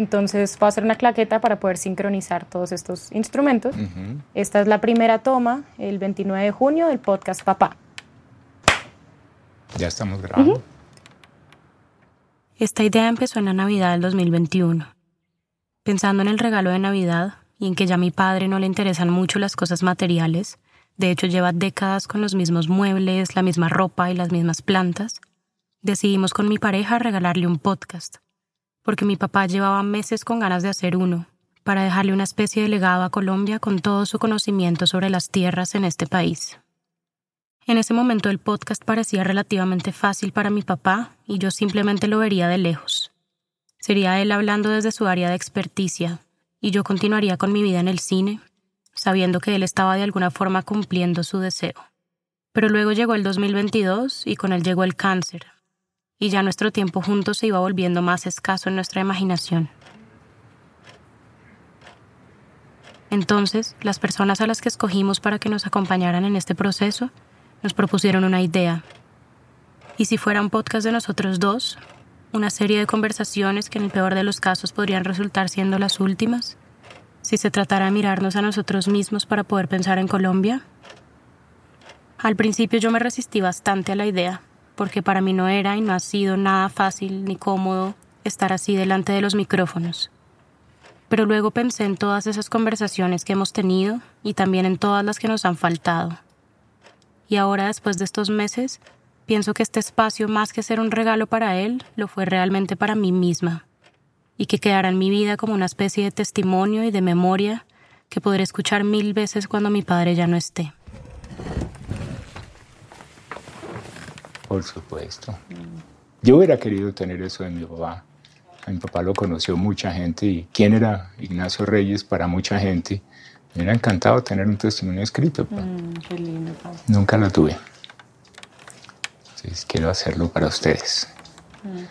Entonces voy a hacer una claqueta para poder sincronizar todos estos instrumentos. Esta es la primera toma, el 29 de junio del podcast Papá. Ya estamos grabando. Esta idea empezó en la Navidad del 2021. Pensando en el regalo de Navidad y en que ya a mi padre no le interesan mucho las cosas materiales, de hecho lleva décadas con los mismos muebles, la misma ropa y las mismas plantas, decidimos con mi pareja regalarle un podcast, porque mi papá llevaba meses con ganas de hacer uno, para dejarle una especie de legado a Colombia con todo su conocimiento sobre las tierras en este país. En ese momento el podcast parecía relativamente fácil para mi papá y yo simplemente lo vería de lejos. Sería él hablando desde su área de experticia y yo continuaría con mi vida en el cine, sabiendo que él estaba de alguna forma cumpliendo su deseo. Pero luego llegó el 2022 y con él llegó el cáncer, y ya nuestro tiempo juntos se iba volviendo más escaso en nuestra imaginación. Entonces, las personas a las que escogimos para que nos acompañaran en este proceso nos propusieron una idea. ¿Y si fuera un podcast de nosotros dos? Una serie de conversaciones que en el peor de los casos podrían resultar siendo las últimas. Si se tratara de mirarnos a nosotros mismos para poder pensar en Colombia. Al principio yo me resistí bastante a la idea, porque para mí no era y no ha sido nada fácil ni cómodo estar así delante de los micrófonos. Pero luego pensé en todas esas conversaciones que hemos tenido y también en todas las que nos han faltado. Y ahora, después de estos meses, pienso que este espacio, más que ser un regalo para él, lo fue realmente para mí misma, y que quedará en mi vida como una especie de testimonio y de memoria que podré escuchar mil veces cuando mi padre ya no esté. Por supuesto. Yo hubiera querido tener eso de mi papá. A mi papá lo conoció mucha gente y quién era Ignacio Reyes para mucha gente. Me hubiera encantado tener un testimonio escrito. Mm, qué lindo, Nunca lo tuve. Entonces quiero hacerlo para ustedes. Mm.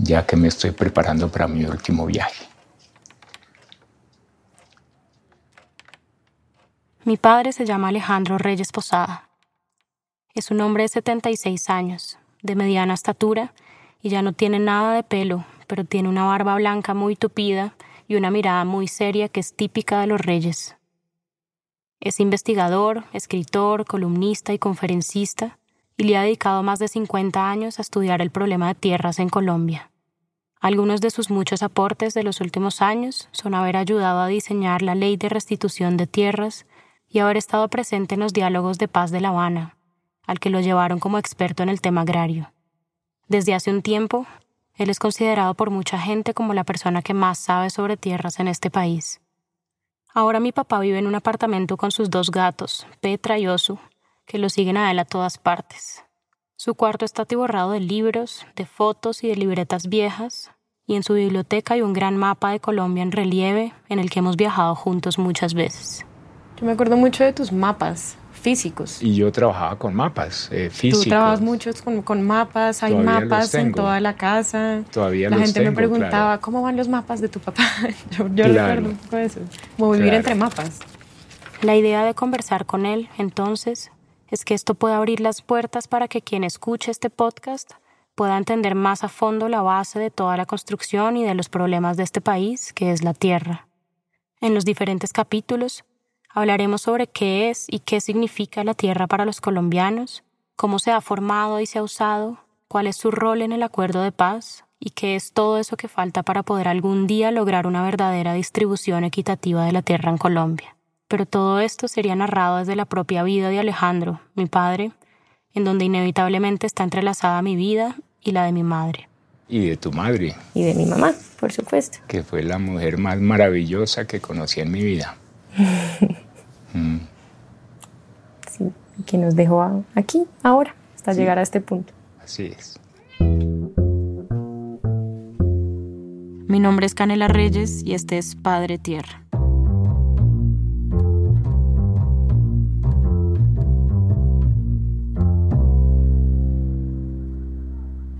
Ya que me estoy preparando para mi último viaje. Mi padre se llama Alejandro Reyes Posada. Es un hombre de 76 años, de mediana estatura, y ya no tiene nada de pelo, pero tiene una barba blanca muy tupida y una mirada muy seria que es típica de los reyes. Es investigador, escritor, columnista y conferencista, y le ha dedicado más de 50 años a estudiar el problema de tierras en Colombia. Algunos de sus muchos aportes de los últimos años son haber ayudado a diseñar la ley de restitución de tierras y haber estado presente en los diálogos de paz de La Habana, al que lo llevaron como experto en el tema agrario. Desde hace un tiempo, él es considerado por mucha gente como la persona que más sabe sobre tierras en este país. Ahora mi papá vive en un apartamento con sus dos gatos, Petra y Osu, que lo siguen a él a todas partes. Su cuarto está atiborrado de libros, de fotos y de libretas viejas, y en su biblioteca hay un gran mapa de Colombia en relieve en el que hemos viajado juntos muchas veces. Yo me acuerdo mucho de tus mapas físicos. Y yo trabajaba con mapas eh, físicos. Tú trabajas mucho con, con mapas, hay mapas en toda la casa. Todavía La gente me preguntaba, ¿cómo van los mapas de tu papá? yo, yo recuerdo un poco eso, como vivir entre mapas. La idea de conversar con él, entonces, es que esto pueda abrir las puertas para que quien escuche este podcast pueda entender más a fondo la base de toda la construcción y de los problemas de este país, que es la tierra. En los diferentes capítulos, Hablaremos sobre qué es y qué significa la tierra para los colombianos, cómo se ha formado y se ha usado, cuál es su rol en el acuerdo de paz y qué es todo eso que falta para poder algún día lograr una verdadera distribución equitativa de la tierra en Colombia. Pero todo esto sería narrado desde la propia vida de Alejandro, mi padre, en donde inevitablemente está entrelazada mi vida y la de mi madre. Y de tu madre. Y de mi mamá, por supuesto. Que fue la mujer más maravillosa que conocí en mi vida. Mm. Sí, que nos dejó aquí, ahora, hasta llegar a este punto. Así es. Mi nombre es Canela Reyes y este es Padre Tierra.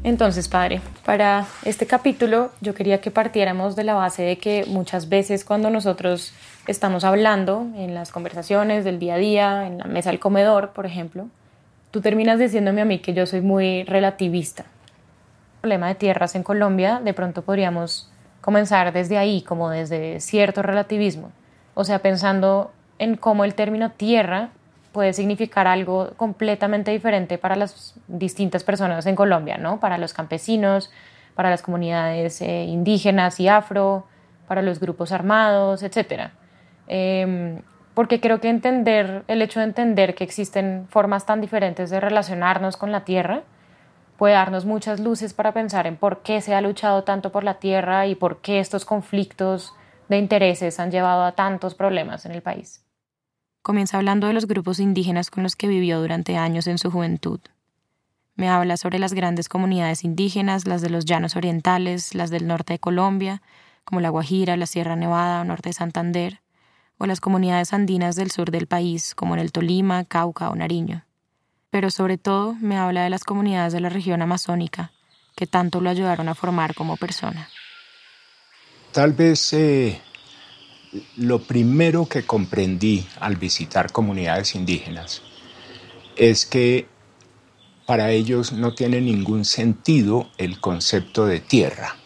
Entonces, padre, para este capítulo yo quería que partiéramos de la base de que muchas veces cuando nosotros estamos hablando en las conversaciones del día a día, en la mesa del comedor, por ejemplo, tú terminas diciéndome a mí que yo soy muy relativista. El problema de tierras en Colombia, de pronto podríamos comenzar desde ahí, como desde cierto relativismo. O sea, pensando en cómo el término tierra puede significar algo completamente diferente para las distintas personas en Colombia, ¿no? Para los campesinos, para las comunidades eh, indígenas y afro, para los grupos armados, etc. Em, porque creo que entender, el hecho de entender que existen formas tan diferentes de relacionarnos con la tierra, puede darnos muchas luces para pensar en por qué se ha luchado tanto por la tierra y por qué estos conflictos de intereses han llevado a tantos problemas en el país. Comienza hablando de los grupos indígenas con los que vivió durante años en su juventud. Me habla sobre las grandes comunidades indígenas, las de los llanos orientales, las del norte de Colombia, como la Guajira, la Sierra Nevada o norte de Santander, o las comunidades andinas del sur del país, como en el Tolima, Cauca o Nariño. Pero sobre todo me habla de las comunidades de la región amazónica, que tanto lo ayudaron a formar como persona. Tal vez eh, lo primero que comprendí al visitar comunidades indígenas es que para ellos no tiene ningún sentido el concepto de tierra.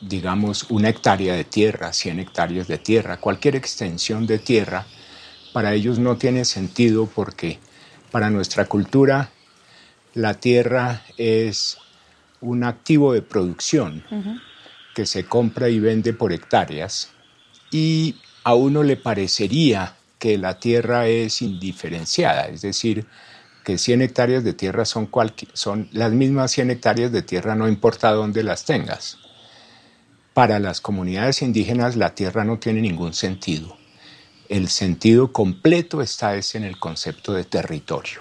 Digamos, una hectárea de tierra, 100 hectáreas de tierra, cualquier extensión de tierra, para ellos no tiene sentido porque para nuestra cultura la tierra es un activo de producción que se compra y vende por hectáreas y a uno le parecería que la tierra es indiferenciada, es decir, que 100 hectáreas de tierra son, son las mismas 100 hectáreas de tierra no importa dónde las tengas. Para las comunidades indígenas la tierra no tiene ningún sentido. El sentido completo está es en el concepto de territorio.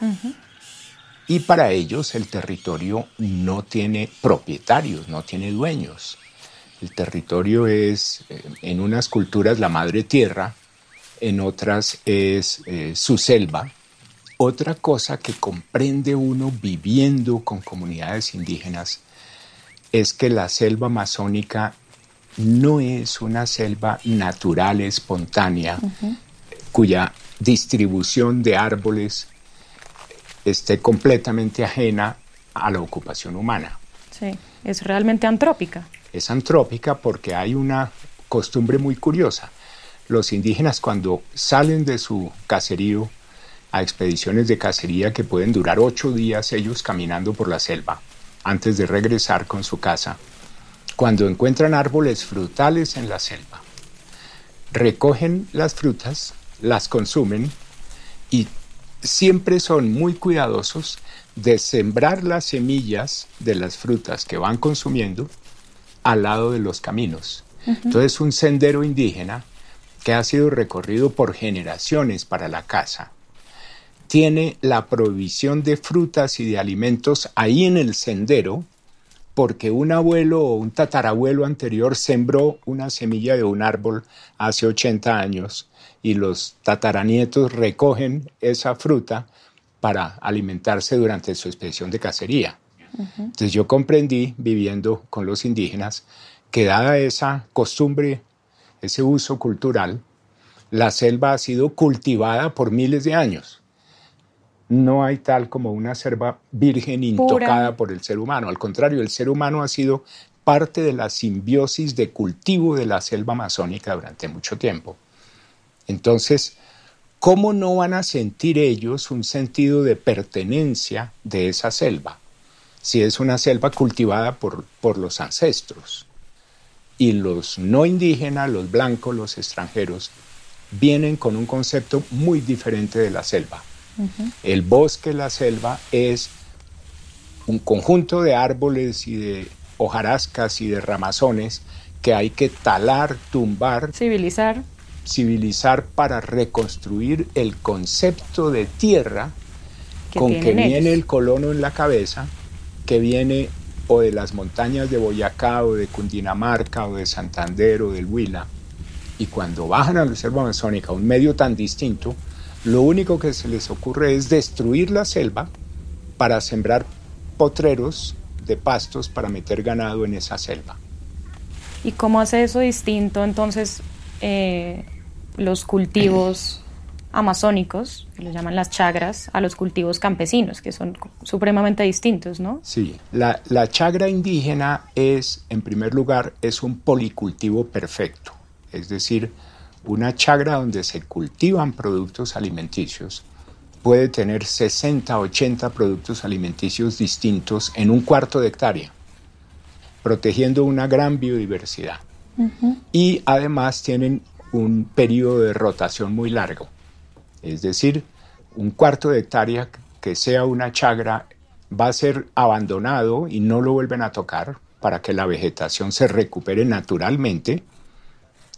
Y para ellos el territorio no tiene propietarios, no tiene dueños. El territorio es, eh, en unas culturas, la madre tierra, en otras es eh, su selva. Otra cosa que comprende uno viviendo con comunidades indígenas es que la selva amazónica no es una selva natural, espontánea, cuya distribución de árboles esté completamente ajena a la ocupación humana. Sí, es realmente antrópica es antrópica porque hay una costumbre muy curiosa. Los indígenas cuando salen de su caserío a expediciones de cacería que pueden durar ocho días ellos caminando por la selva antes de regresar con su casa, cuando encuentran árboles frutales en la selva, recogen las frutas, las consumen y siempre son muy cuidadosos de sembrar las semillas de las frutas que van consumiendo al lado de los caminos. Entonces un sendero indígena que ha sido recorrido por generaciones para la caza, tiene la provisión de frutas y de alimentos ahí en el sendero, porque un abuelo o un tatarabuelo anterior sembró una semilla de un árbol hace 80 años y los tataranietos recogen esa fruta para alimentarse durante su expedición de cacería. Entonces yo comprendí, viviendo con los indígenas, que dada esa costumbre, ese uso cultural, la selva ha sido cultivada por miles de años. No hay tal como una selva virgen intocada por el ser humano. Al contrario, el ser humano ha sido parte de la simbiosis de cultivo de la selva amazónica durante mucho tiempo. Entonces, ¿cómo no van a sentir ellos un sentido de pertenencia de esa selva? Si es una selva cultivada por, por los ancestros. Y los no indígenas, los blancos, los extranjeros, vienen con un concepto muy diferente de la selva. El bosque, la selva, es un conjunto de árboles y de hojarascas y de ramazones que hay que talar, tumbar. Civilizar. Civilizar para reconstruir el concepto de tierra con que viene el colono en la cabeza que viene o de las montañas de Boyacá o de Cundinamarca o de Santander o del Huila, y cuando bajan a la selva amazónica, un medio tan distinto, lo único que se les ocurre es destruir la selva para sembrar potreros de pastos para meter ganado en esa selva. ¿Y cómo hace eso distinto entonces eh, los cultivos amazónicos, que los llaman las chagras, a los cultivos campesinos, que son supremamente distintos, ¿no? Sí, la, la chagra indígena es, en primer lugar, es un policultivo perfecto, es decir, una chagra donde se cultivan productos alimenticios puede tener 60, 80 productos alimenticios distintos en un cuarto de hectárea, protegiendo una gran biodiversidad. Y además tienen un periodo de rotación muy largo. Es decir, un cuarto de hectárea que sea una chagra va a ser abandonado y no lo vuelven a tocar para que la vegetación se recupere naturalmente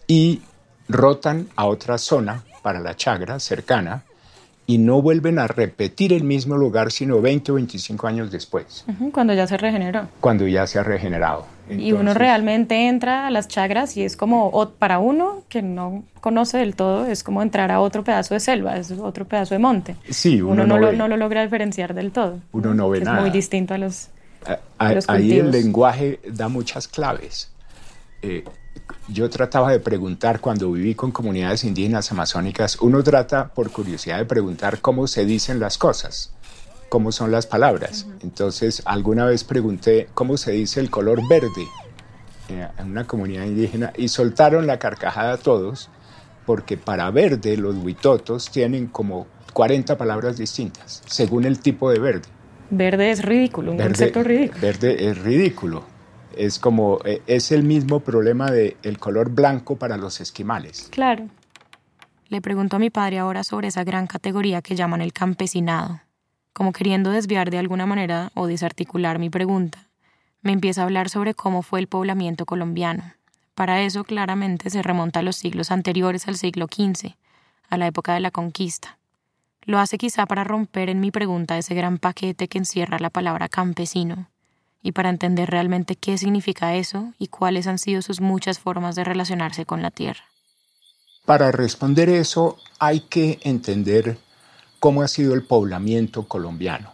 y rotan a otra zona para la chagra cercana y no vuelven a repetir el mismo lugar sino 20 o 25 años después. cuando ya se regeneró. Cuando ya se ha regenerado. Y uno realmente entra a las chagras y es como, para uno que no conoce del todo, es como entrar a otro pedazo de selva, es otro pedazo de monte. Sí, uno, no, lo, no, lo, logra diferenciar del todo. Uno no ve nada. Es muy distinto a los... ahí el lenguaje da muchas claves. Eh, yo trataba de preguntar cuando viví con comunidades indígenas amazónicas, uno trata por curiosidad de preguntar cómo se dicen las cosas, cómo son las palabras. Entonces, alguna vez pregunté cómo se dice el color verde eh, en una comunidad indígena y soltaron la carcajada todos porque para verde los huitotos tienen como 40 palabras distintas según el tipo de verde. Verde es ridículo, un concepto ridículo. Verde es ridículo es como, eh, es el mismo problema del el color blanco para los esquimales. Claro. Le pregunto a mi padre ahora sobre esa gran categoría que llaman el campesinado. Como queriendo desviar de alguna manera o desarticular mi pregunta, me empieza a hablar sobre cómo fue el poblamiento colombiano. Para eso claramente se remonta a los siglos anteriores al siglo XV, a la época de la conquista. Lo hace quizá para romper en mi pregunta ese gran paquete que encierra la palabra campesino, y para entender realmente qué significa eso y cuáles han sido sus muchas formas de relacionarse con la Tierra. Para responder eso hay que entender cómo ha sido el poblamiento colombiano,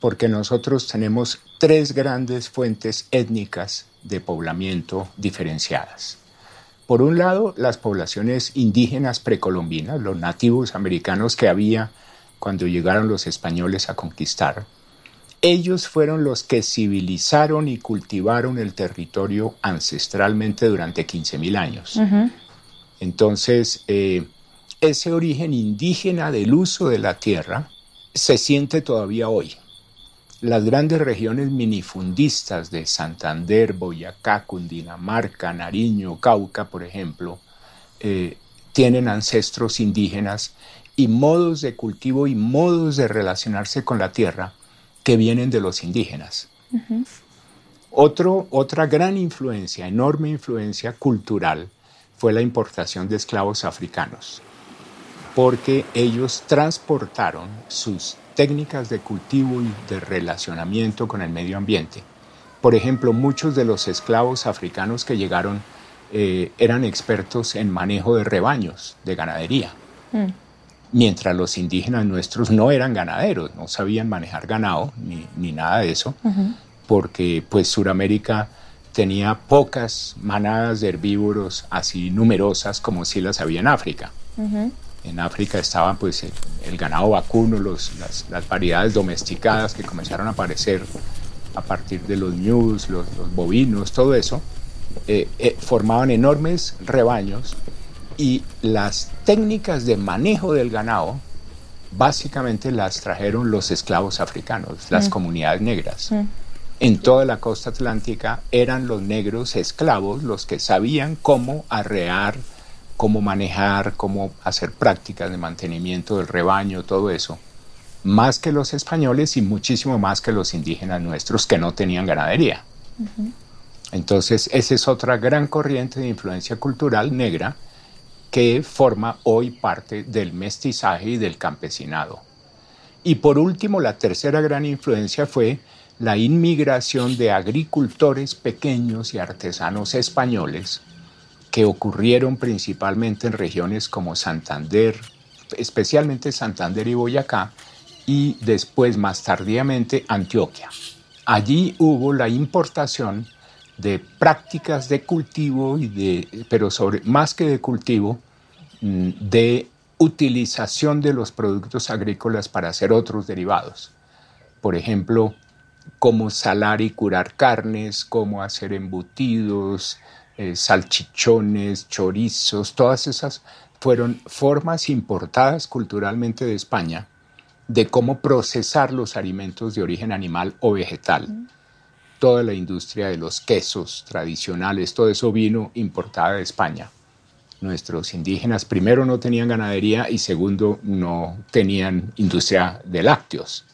porque nosotros tenemos tres grandes fuentes étnicas de poblamiento diferenciadas. Por un lado, las poblaciones indígenas precolombinas, los nativos americanos que había cuando llegaron los españoles a conquistar, ellos fueron los que civilizaron y cultivaron el territorio ancestralmente durante 15.000 años. Entonces, eh, ese origen indígena del uso de la tierra se siente todavía hoy. Las grandes regiones minifundistas de Santander, Boyacá, Cundinamarca, Nariño, Cauca, por ejemplo, eh, tienen ancestros indígenas y modos de cultivo y modos de relacionarse con la tierra que vienen de los indígenas. Otro, otra gran influencia, enorme influencia cultural, fue la importación de esclavos africanos, porque ellos transportaron sus técnicas de cultivo y de relacionamiento con el medio ambiente. Por ejemplo, muchos de los esclavos africanos que llegaron eh, eran expertos en manejo de rebaños, de ganadería. Mm mientras los indígenas nuestros no eran ganaderos, no sabían manejar ganado ni, nada de eso, porque pues Suramérica tenía pocas manadas de herbívoros así numerosas como si las había en África. En África estaban pues el, ganado vacuno, los, las, variedades domesticadas que comenzaron a aparecer a partir de los ñus, los, bovinos, todo eso, eh, eh, formaban enormes rebaños y las técnicas de manejo del ganado básicamente las trajeron los esclavos africanos, las mm. comunidades negras. Mm. En toda la costa atlántica eran los negros esclavos los que sabían cómo arrear, cómo manejar, cómo hacer prácticas de mantenimiento del rebaño, todo eso. Más que los españoles y muchísimo más que los indígenas nuestros que no tenían ganadería. Entonces, esa es otra gran corriente de influencia cultural negra que forma hoy parte del mestizaje y del campesinado. Y por último, la tercera gran influencia fue la inmigración de agricultores pequeños y artesanos españoles que ocurrieron principalmente en regiones como Santander, especialmente Santander y Boyacá, y después más tardíamente Antioquia. Allí hubo la importación de prácticas de cultivo y de, pero sobre más que de cultivo, Mm, de utilización de los productos agrícolas para hacer otros derivados. Por ejemplo, cómo salar y curar carnes, cómo hacer embutidos, eh, salchichones, chorizos, todas esas fueron formas importadas culturalmente de España de cómo procesar los alimentos de origen animal o vegetal. Toda la industria de los quesos tradicionales, todo eso vino importada de España. Nuestros indígenas primero no tenían ganadería y segundo no tenían industria de lácteos.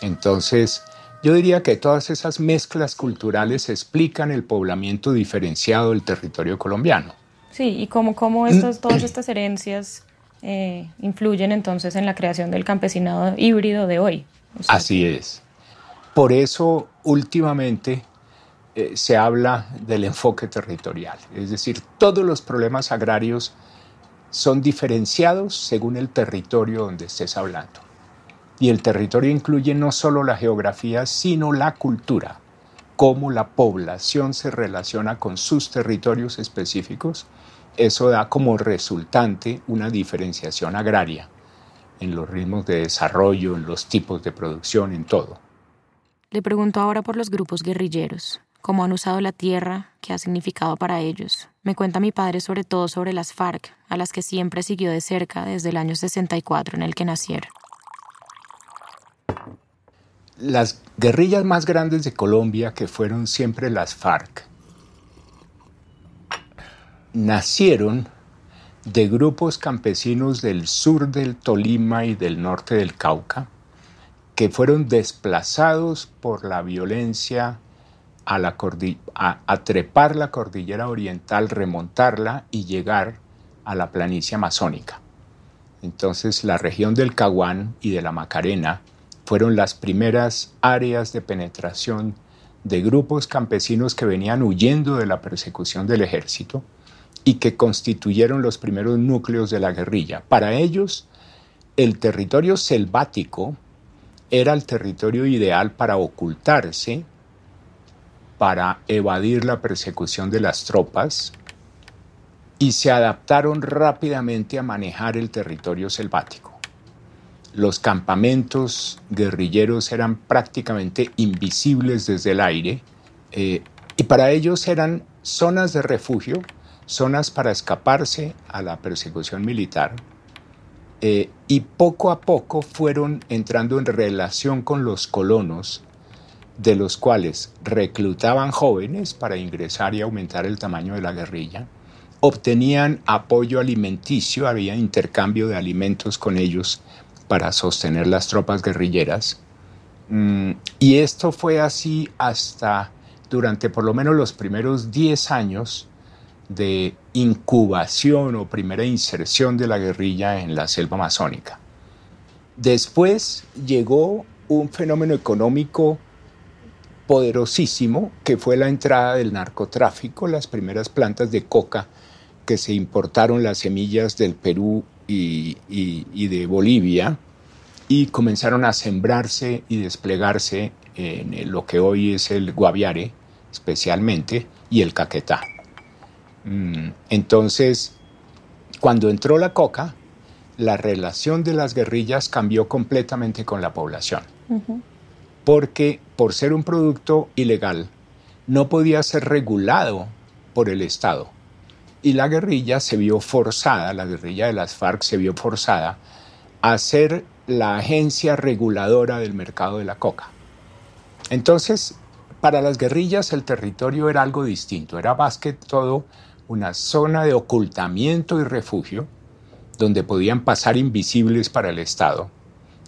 Entonces, yo diría que todas esas mezclas culturales explican el poblamiento diferenciado del territorio colombiano. Sí, y cómo, cómo estas, todas estas herencias eh, influyen entonces en la creación del campesinado híbrido de hoy. Así es. Por eso, últimamente, eh, se habla del enfoque territorial. Es decir, todos los problemas agrarios son diferenciados según el territorio donde estés hablando. Y el territorio incluye no solo la geografía, sino la cultura, cómo la población se relaciona con sus territorios específicos. Eso da como resultante una diferenciación agraria en los ritmos de desarrollo, en los tipos de producción, en todo. Le pregunto ahora por los grupos guerrilleros, cómo han usado la tierra, qué ha significado para ellos. Me cuenta mi padre sobre todo sobre las FARC, a las que siempre siguió de cerca desde el año 64 en el que nacieron las guerrillas más grandes de Colombia, que fueron siempre las FARC, nacieron de grupos campesinos del sur del Tolima y del norte del Cauca, que fueron desplazados por la violencia a, la trepar la cordillera oriental, remontarla y llegar a la planicie amazónica. Entonces la región del Caguán y de la Macarena fueron las primeras áreas de penetración de grupos campesinos que venían huyendo de la persecución del ejército y que constituyeron los primeros núcleos de la guerrilla. Para ellos, el territorio selvático era el territorio ideal para ocultarse, para evadir la persecución de las tropas y se adaptaron rápidamente a manejar el territorio selvático los campamentos guerrilleros eran prácticamente invisibles desde el aire eh, y para ellos eran zonas de refugio, zonas para escaparse a la persecución militar eh, y poco a poco fueron entrando en relación con los colonos de los cuales reclutaban jóvenes para ingresar y aumentar el tamaño de la guerrilla, obtenían apoyo alimenticio, había intercambio de alimentos con ellos para sostener las tropas guerrilleras. Mm, y esto fue así hasta durante por lo menos los primeros 10 años de incubación o primera inserción de la guerrilla en la selva amazónica. Después llegó un fenómeno económico poderosísimo que fue la entrada del narcotráfico, las primeras plantas de coca que se importaron las semillas del Perú y, de Bolivia y comenzaron a sembrarse y desplegarse en lo que hoy es el Guaviare especialmente y el Caquetá. Mm, entonces, cuando entró la coca, la relación de las guerrillas cambió completamente con la población, porque por ser un producto ilegal, no podía ser regulado por el Estado y la guerrilla se vio forzada, la guerrilla de las FARC se vio forzada a ser la agencia reguladora del mercado de la coca. Entonces, para las guerrillas el territorio era algo distinto, era más que todo una zona de ocultamiento y refugio donde podían pasar invisibles para el Estado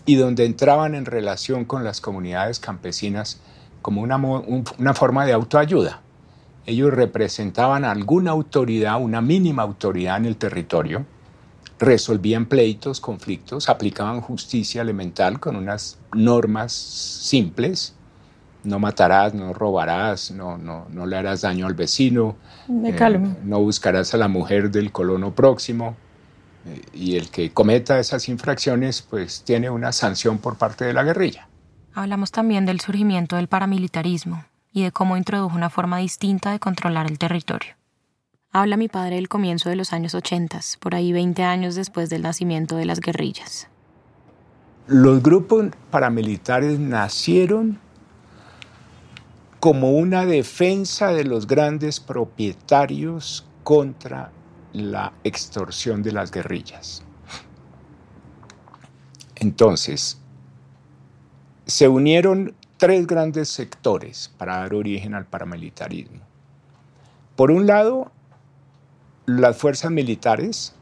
y donde entraban en relación con las comunidades campesinas como una, una forma de autoayuda ellos representaban alguna autoridad, una mínima autoridad en el territorio, resolvían pleitos, conflictos, aplicaban justicia elemental con unas normas simples, no matarás, no robarás, no, no, no le harás daño al vecino, eh, no buscarás a la mujer del colono próximo, eh, y el que cometa esas infracciones pues tiene una sanción por parte de la guerrilla. Hablamos también del surgimiento del paramilitarismo y de cómo introdujo una forma distinta de controlar el territorio. Habla mi padre del comienzo de los años 80, por ahí 20 años después del nacimiento de las guerrillas. Los grupos paramilitares nacieron como una defensa de los grandes propietarios contra la extorsión de las guerrillas. Entonces, se unieron tres grandes sectores para dar origen al paramilitarismo. Por un lado, las fuerzas militares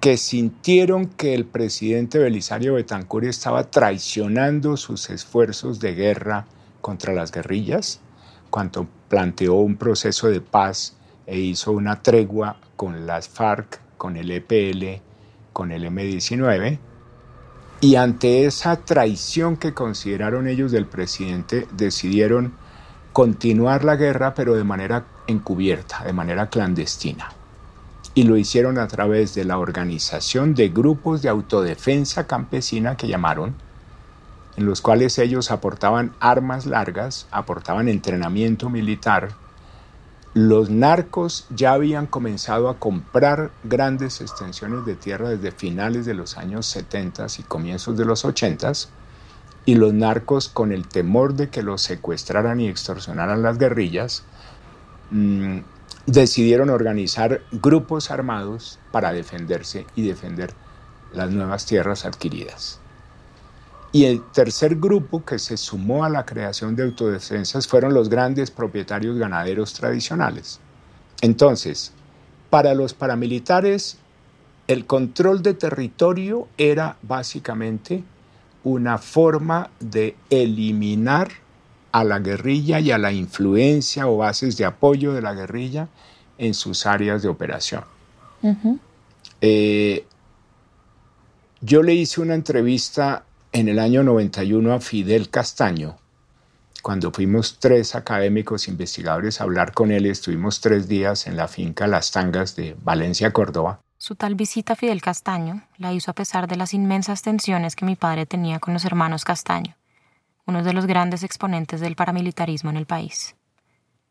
que sintieron que el presidente Belisario Betancourt estaba traicionando sus esfuerzos de guerra contra las guerrillas, cuando planteó un proceso de paz e hizo una tregua con las FARC, con el EPL, con el M-19, y ante esa traición que consideraron ellos del presidente, decidieron continuar la guerra, pero de manera encubierta, de manera clandestina. Y lo hicieron a través de la organización de grupos de autodefensa campesina que llamaron, en los cuales ellos aportaban armas largas, aportaban entrenamiento militar, los narcos ya habían comenzado a comprar grandes extensiones de tierra desde finales de los años 70 y comienzos de los 80 y los narcos con el temor de que los secuestraran y extorsionaran las guerrillas, mm, decidieron organizar grupos armados para defenderse y defender las nuevas tierras adquiridas. Y el tercer grupo que se sumó a la creación de autodefensas fueron los grandes propietarios ganaderos tradicionales. Entonces, para los paramilitares, el control de territorio era básicamente una forma de eliminar a la guerrilla y a la influencia o bases de apoyo de la guerrilla en sus áreas de operación. Eh, yo le hice una entrevista en el año 91 a Fidel Castaño, cuando fuimos tres académicos investigadores a hablar con él, estuvimos tres días en la finca Las Tangas de Valencia, Córdoba. Su tal visita a Fidel Castaño la hizo a pesar de las inmensas tensiones que mi padre tenía con los hermanos Castaño, uno de los grandes exponentes del paramilitarismo en el país.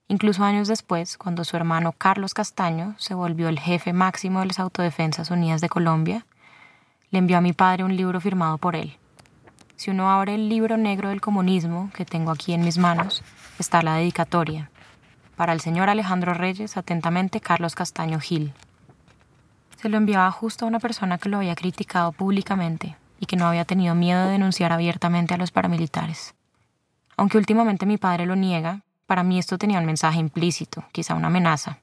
Incluso años después, cuando su hermano Carlos Castaño se volvió el jefe máximo de las Autodefensas Unidas de Colombia, le envió a mi padre un libro firmado por él, si uno abre el libro negro del comunismo que tengo aquí en mis manos, está la dedicatoria. Para el señor Alejandro Reyes, atentamente Carlos Castaño Gil. Se lo enviaba justo a una persona que lo había criticado públicamente y que no había tenido miedo de denunciar abiertamente a los paramilitares. Aunque últimamente mi padre lo niega, para mí esto tenía un mensaje implícito, quizá una amenaza.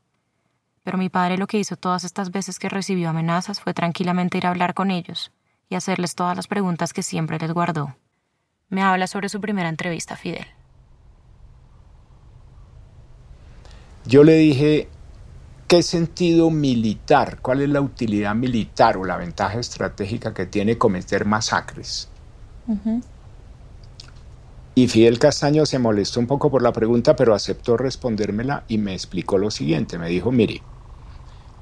Pero mi padre lo que hizo todas estas veces que recibió amenazas fue tranquilamente ir a hablar con ellos, y hacerles todas las preguntas que siempre les guardó. Me habla sobre su primera entrevista a Fidel. Yo le dije, ¿qué sentido militar, cuál es la utilidad militar o la ventaja estratégica que tiene cometer masacres? Y Fidel Castaño se molestó un poco por la pregunta, pero aceptó respondérmela y me explicó lo siguiente. Me dijo, mire,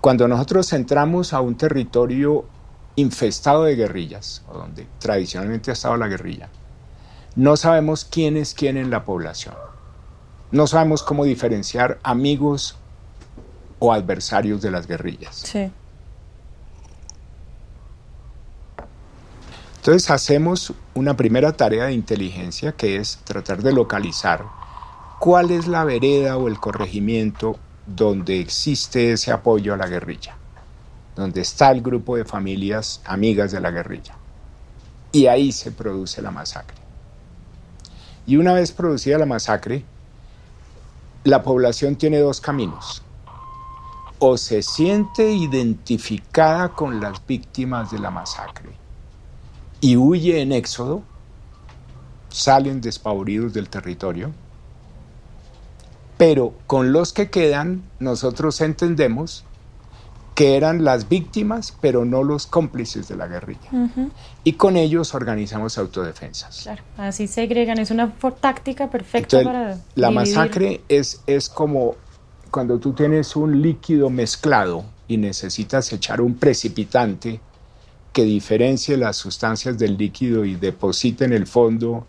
cuando nosotros entramos a un territorio infestado de guerrillas, o donde tradicionalmente ha estado la guerrilla, no sabemos quién es quién en la población. No sabemos cómo diferenciar amigos o adversarios de las guerrillas. Sí. Entonces hacemos una primera tarea de inteligencia que es tratar de localizar cuál es la vereda o el corregimiento donde existe ese apoyo a la guerrilla donde está el grupo de familias amigas de la guerrilla. Y ahí se produce la masacre. Y una vez producida la masacre, la población tiene dos caminos. O se siente identificada con las víctimas de la masacre y huye en éxodo, salen despavoridos del territorio, pero con los que quedan nosotros entendemos que eran las víctimas, pero no los cómplices de la guerrilla. Y con ellos organizamos autodefensas. Claro, así se agregan, es una táctica perfecta para... La masacre es, es como cuando tú tienes un líquido mezclado y necesitas echar un precipitante que diferencie las sustancias del líquido y deposite en el fondo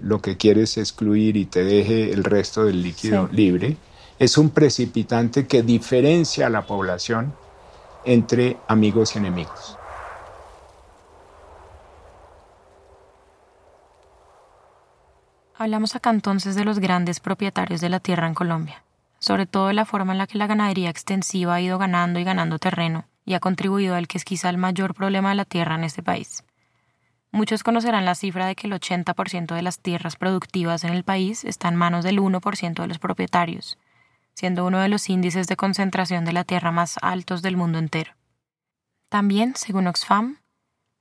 lo que quieres excluir y te deje el resto del líquido libre. es un precipitante que diferencia a la población entre amigos y enemigos. Hablamos acá entonces de los grandes propietarios de la tierra en Colombia, sobre todo de la forma en la que la ganadería extensiva ha ido ganando y ganando terreno y ha contribuido al que es quizá el mayor problema de la tierra en este país. Muchos conocerán la cifra de que el 80% de las tierras productivas en el país está en manos del 1% de los propietarios, siendo uno de los índices de concentración de la tierra más altos del mundo entero. También, según Oxfam,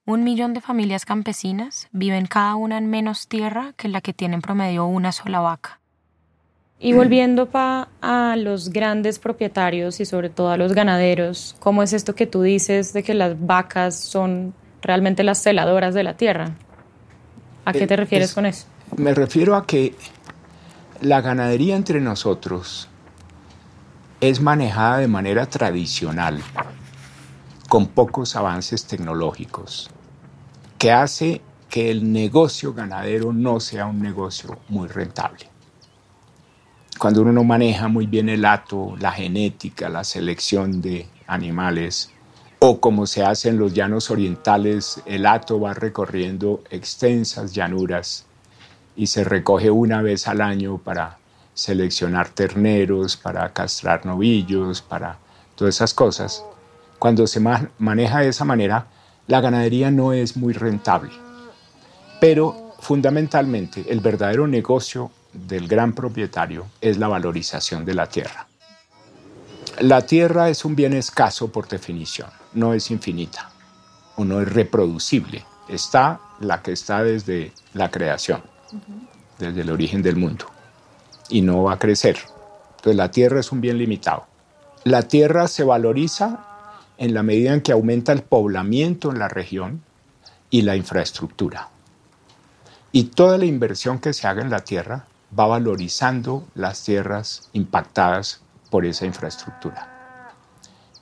un millón de familias campesinas viven cada una en menos tierra que la que tienen promedio una sola vaca. Y volviendo pa a los grandes propietarios y sobre todo a los ganaderos, ¿cómo es esto que tú dices de que las vacas son realmente las celadoras de la tierra? ¿A qué te eh, refieres con eso? Me refiero a que la ganadería entre nosotros es manejada de manera tradicional, con pocos avances tecnológicos, que hace que el negocio ganadero no sea un negocio muy rentable. Cuando uno no maneja muy bien el hato, la genética, la selección de animales, o como se hace en los llanos orientales, el hato va recorriendo extensas llanuras y se recoge una vez al año para seleccionar terneros, para castrar novillos, para todas esas cosas. Cuando se maneja de esa manera, la ganadería no es muy rentable. Pero fundamentalmente el verdadero negocio del gran propietario es la valorización de la tierra. La tierra es un bien escaso por definición, no es infinita o no es reproducible. Está la que está desde la creación, desde el origen del mundo, y no va a crecer. Entonces la tierra es un bien limitado. La tierra se valoriza en la medida en que aumenta el poblamiento en la región y la infraestructura. Y toda la inversión que se haga en la tierra va valorizando las tierras impactadas por esa infraestructura.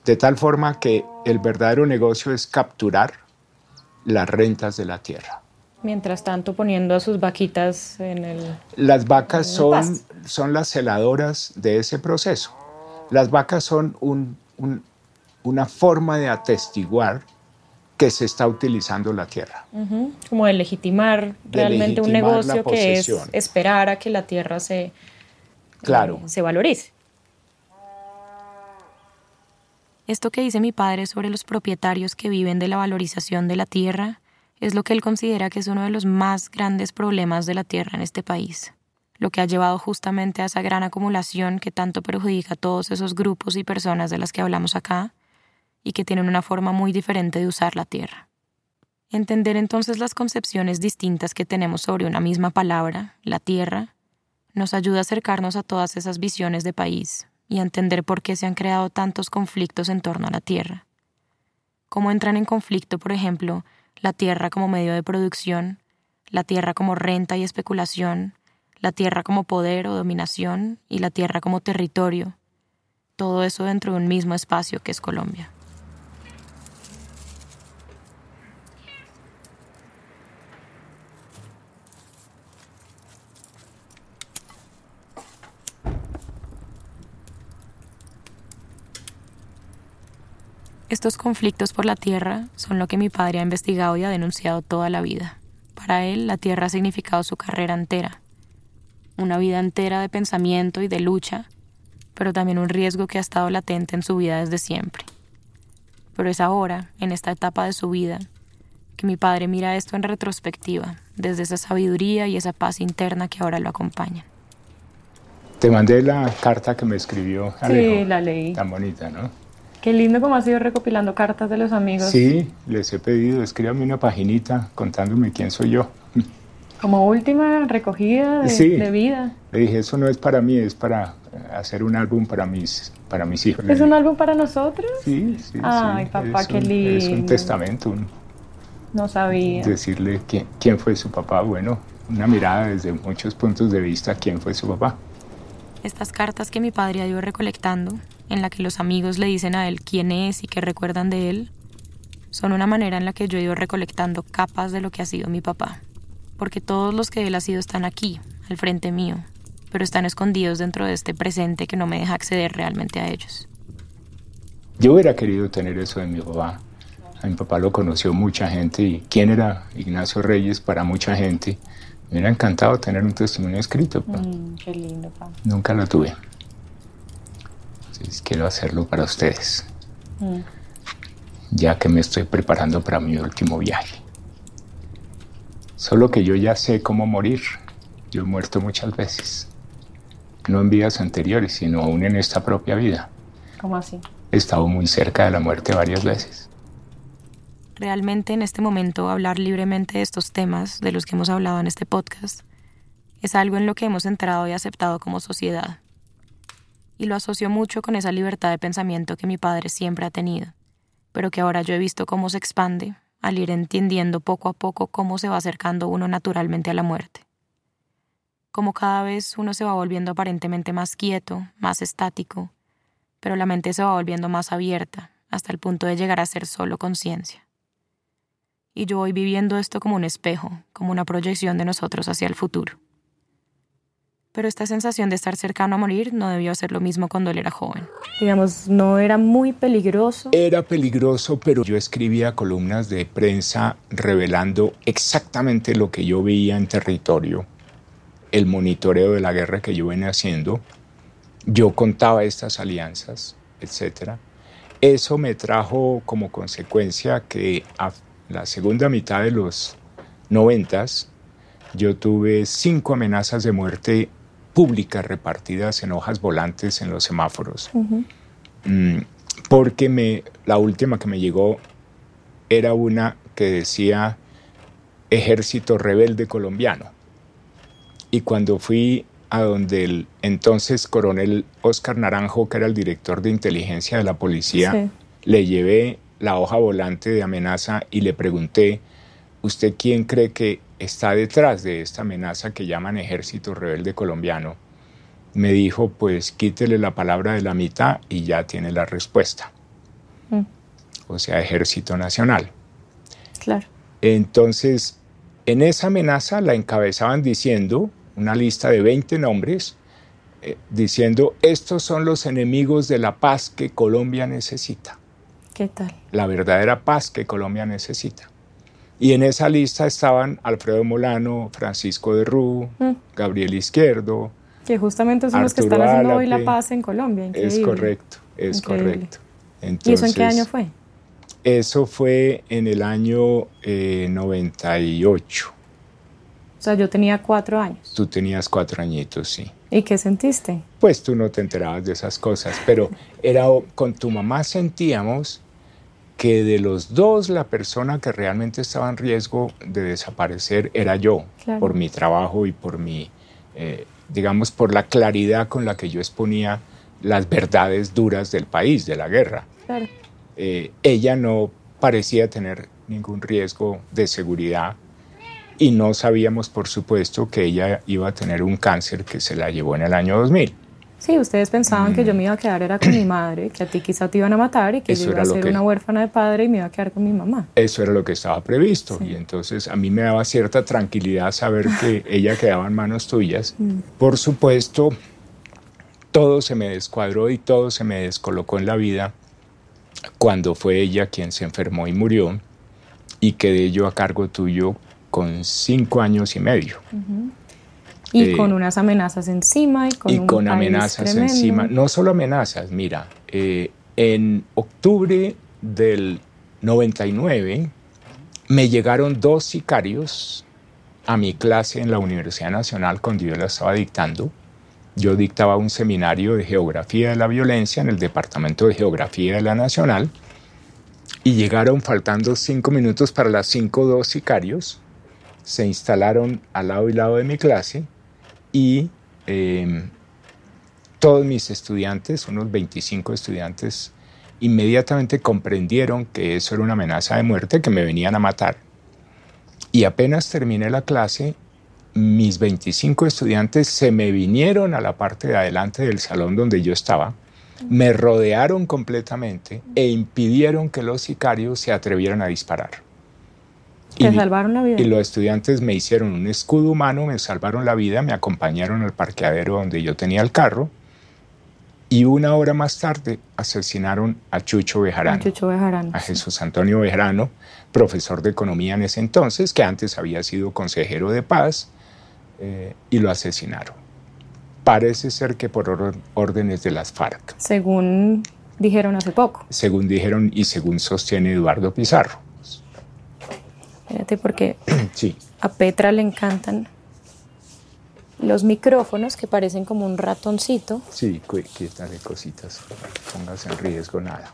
De tal forma que el verdadero negocio es capturar las rentas de la tierra. Mientras tanto, poniendo a sus vaquitas en el... Las vacas son, son las celadoras de ese proceso. Las vacas son una forma de atestiguar que se está utilizando la tierra. Como de legitimar realmente un negocio que es esperar a que la tierra se, claro. Eh, se valorice. Esto que dice mi padre sobre los propietarios que viven de la valorización de la tierra es lo que él considera que es uno de los más grandes problemas de la tierra en este país, lo que ha llevado justamente a esa gran acumulación que tanto perjudica a todos esos grupos y personas de las que hablamos acá, y que tienen una forma muy diferente de usar la tierra. Entender entonces las concepciones distintas que tenemos sobre una misma palabra, la tierra, nos ayuda a acercarnos a todas esas visiones de país y a entender por qué se han creado tantos conflictos en torno a la tierra. Cómo entran en conflicto, por ejemplo, la tierra como medio de producción, la tierra como renta y especulación, la tierra como poder o dominación y la tierra como territorio, todo eso dentro de un mismo espacio que es Colombia. Estos conflictos por la tierra son lo que mi padre ha investigado y ha denunciado toda la vida. Para él, la tierra ha significado su carrera entera, una vida entera de pensamiento y de lucha, pero también un riesgo que ha estado latente en su vida desde siempre. Pero es ahora, en esta etapa de su vida, que mi padre mira esto en retrospectiva, desde esa sabiduría y esa paz interna que ahora lo acompañan. Te mandé la carta que me escribió Alejo. Sí, la leí. Tan bonita, ¿no? Qué lindo como ha sido recopilando cartas de los amigos. Sí, les he pedido, escríbame una paginita contándome quién soy yo. Como última recogida de, vida. Le dije, eso no es para mí, es para hacer un álbum para mis, para mis hijos. ¿Es un álbum para nosotros? Sí, sí. Ay, papá, qué lindo. Es un testamento. no sabía. Decirle quién, quién fue su papá. Bueno, una mirada desde muchos puntos de vista quién fue su papá. Estas cartas que mi padre ha ido recolectando en la que los amigos le dicen a él quién es y qué recuerdan de él, son una manera en la que yo he ido recolectando capas de lo que ha sido mi papá, porque todos los que él ha sido están aquí, al frente mío, pero están escondidos dentro de este presente que no me deja acceder realmente a ellos. Yo hubiera querido tener eso de mi papá. A mi papá lo conoció mucha gente y quién era Ignacio Reyes para mucha gente. Me hubiera encantado tener un testimonio escrito. Mm, qué lindo, papá. Nunca lo tuve. Entonces quiero hacerlo para ustedes. Mm. Ya que me estoy preparando para mi último viaje. Solo que yo ya sé cómo morir. Yo he muerto muchas veces. No en vidas anteriores, sino aún en esta propia vida. ¿Cómo así? He estado muy cerca de la muerte varias veces. Realmente en este momento hablar libremente de estos temas de los que hemos hablado en este podcast es algo en lo que hemos entrado y aceptado como sociedad. Y lo asocio mucho con esa libertad de pensamiento que mi padre siempre ha tenido, pero que ahora yo he visto cómo se expande al ir entendiendo poco a poco cómo se va acercando uno naturalmente a la muerte como cada vez uno se va volviendo aparentemente más quieto, más estático, pero la mente se va volviendo más abierta, hasta el punto de llegar a ser solo conciencia. Y yo voy viviendo esto como un espejo, como una proyección de nosotros hacia el futuro. Pero esta sensación de estar cercano a morir no debió ser lo mismo cuando él era joven. Digamos, no era muy peligroso. Era peligroso, pero yo escribía columnas de prensa revelando exactamente lo que yo veía en territorio el monitoreo de la guerra que yo venía haciendo, yo contaba estas alianzas, etc. Eso me trajo como consecuencia que a la segunda mitad de los noventas yo tuve cinco amenazas de muerte públicas repartidas en hojas volantes en los semáforos. Mm, porque me, la última que me llegó era una que decía Ejército Rebelde Colombiano. Y cuando fui a donde el entonces coronel Oscar Naranjo, que era el director de inteligencia de la policía, le llevé la hoja volante de amenaza y le pregunté, ¿usted quién cree que está detrás de esta amenaza que llaman Ejército Rebelde Colombiano? Me dijo, pues quítele la palabra de la mitad y ya tiene la respuesta. Mm. O sea, Ejército Nacional. Claro. Entonces, en esa amenaza la encabezaban diciendo, una lista de 20 nombres eh, diciendo, estos son los enemigos de la paz que Colombia necesita. ¿Qué tal? La verdadera paz que Colombia necesita. Y en esa lista estaban Alfredo Molano, Francisco de Rú, mm. Gabriel Izquierdo. Que justamente son los que están haciendo hoy la paz en Colombia. Es correcto, es correcto. ¿Y eso en qué año fue? Eso fue en el año 98. Eh, o sea, yo tenía cuatro años. Tú tenías cuatro añitos, sí. ¿Y qué sentiste? Pues tú no te enterabas de esas cosas, pero era con tu mamá sentíamos que de los dos la persona que realmente estaba en riesgo de desaparecer era yo, por mi trabajo y por mi, eh, digamos, por la claridad con la que yo exponía las verdades duras del país, de la guerra. Claro. Eh, ella no parecía tener ningún riesgo de seguridad y no sabíamos, por supuesto, que ella iba a tener un cáncer que se la llevó en el año 2000. Sí, ustedes pensaban que yo me iba a quedar era con mi madre, que a ti quizá te iban a matar y que yo iba a ser una huérfana de padre y me iba a quedar con mi mamá. Eso era lo que estaba previsto y entonces a mí me daba cierta tranquilidad saber que ella quedaba en manos tuyas. Mm. Por supuesto, todo se me descuadró y todo se me descolocó en la vida cuando fue ella quien se enfermó y murió y quedé yo a cargo tuyo con cinco años y medio. Y eh, con unas amenazas encima y con, y con amenazas encima. No solo amenazas, mira, eh, en octubre del 99 me llegaron dos sicarios a mi clase en la Universidad Nacional cuando yo la estaba dictando. Yo dictaba un seminario de geografía de la violencia en el Departamento de Geografía de la Nacional y llegaron faltando cinco minutos para las cinco dos sicarios se instalaron al lado y lado de mi clase y em, todos mis estudiantes, unos 25 estudiantes, inmediatamente comprendieron que eso era una amenaza de muerte, que me venían a matar. Y apenas terminé la clase, mis 25 estudiantes se me vinieron a la parte de adelante del salón donde yo estaba, me rodearon completamente e impidieron que los sicarios se atrevieran a disparar. Te salvaron la vida. Y los estudiantes me hicieron un escudo humano, me salvaron la vida, me acompañaron al parqueadero donde yo tenía el carro. Y una hora más tarde asesinaron a Chucho Bejarano. A Chucho Bejarano. A Jesús Antonio Bejarano, profesor de economía en ese entonces, que antes había sido consejero de paz, eh, y lo asesinaron. Parece ser que por órdenes de las FARC. Según dijeron hace poco. Según dijeron y según sostiene Eduardo Pizarro. Fíjate, porque sí. a Petra le encantan los micrófonos que parecen como un ratoncito. Sí, de cositas, pongas en riesgo nada.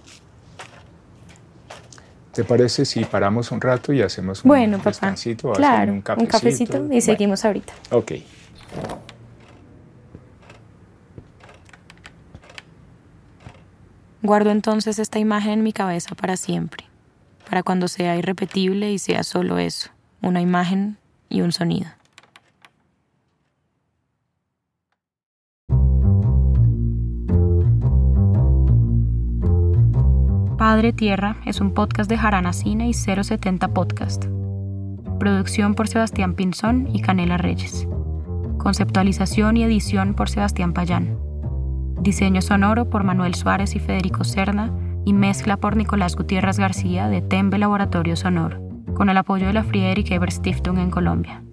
¿Te parece si paramos un rato y hacemos un bueno, papá, Claro, un cafecito, un cafecito y seguimos ahorita. Ok. Guardo entonces esta imagen en mi cabeza para siempre, para cuando sea irrepetible y sea solo eso, una imagen y un sonido. Padre Tierra es un podcast de Jarana Cine y 070 Podcast. Producción por Sebastián Pinzón y Canela Reyes. Conceptualización y edición por Sebastián Payán. Diseño sonoro por Manuel Suárez y Federico Cerna y mezcla por Nicolás Gutiérrez García de Tembe Laboratorio Sonoro, con el apoyo de la Friedrich Ebert Stiftung en Colombia.